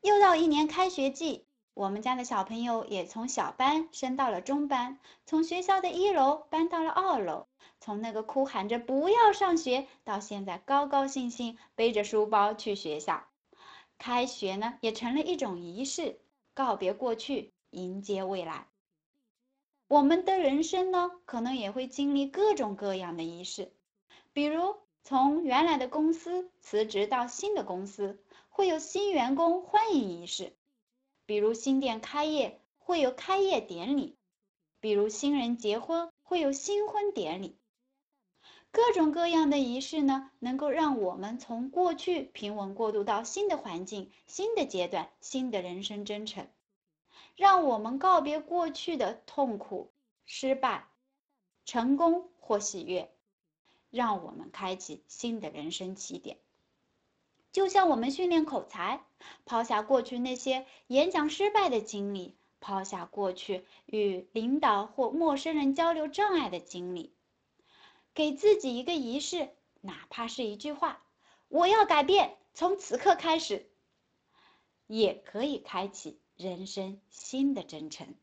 又到一年开学季，我们家的小朋友也从小班升到了中班，从学校的一楼搬到了二楼，从那个哭喊着不要上学，到现在高高兴兴背着书包去学校。开学呢，也成了一种仪式，告别过去，迎接未来。我们的人生呢，可能也会经历各种各样的仪式，比如从原来的公司辞职到新的公司。会有新员工欢迎仪式，比如新店开业会有开业典礼，比如新人结婚会有新婚典礼。各种各样的仪式呢，能够让我们从过去平稳过渡到新的环境、新的阶段、新的人生征程，让我们告别过去的痛苦、失败、成功或喜悦，让我们开启新的人生起点。就像我们训练口才，抛下过去那些演讲失败的经历，抛下过去与领导或陌生人交流障碍的经历，给自己一个仪式，哪怕是一句话：“我要改变，从此刻开始”，也可以开启人生新的征程。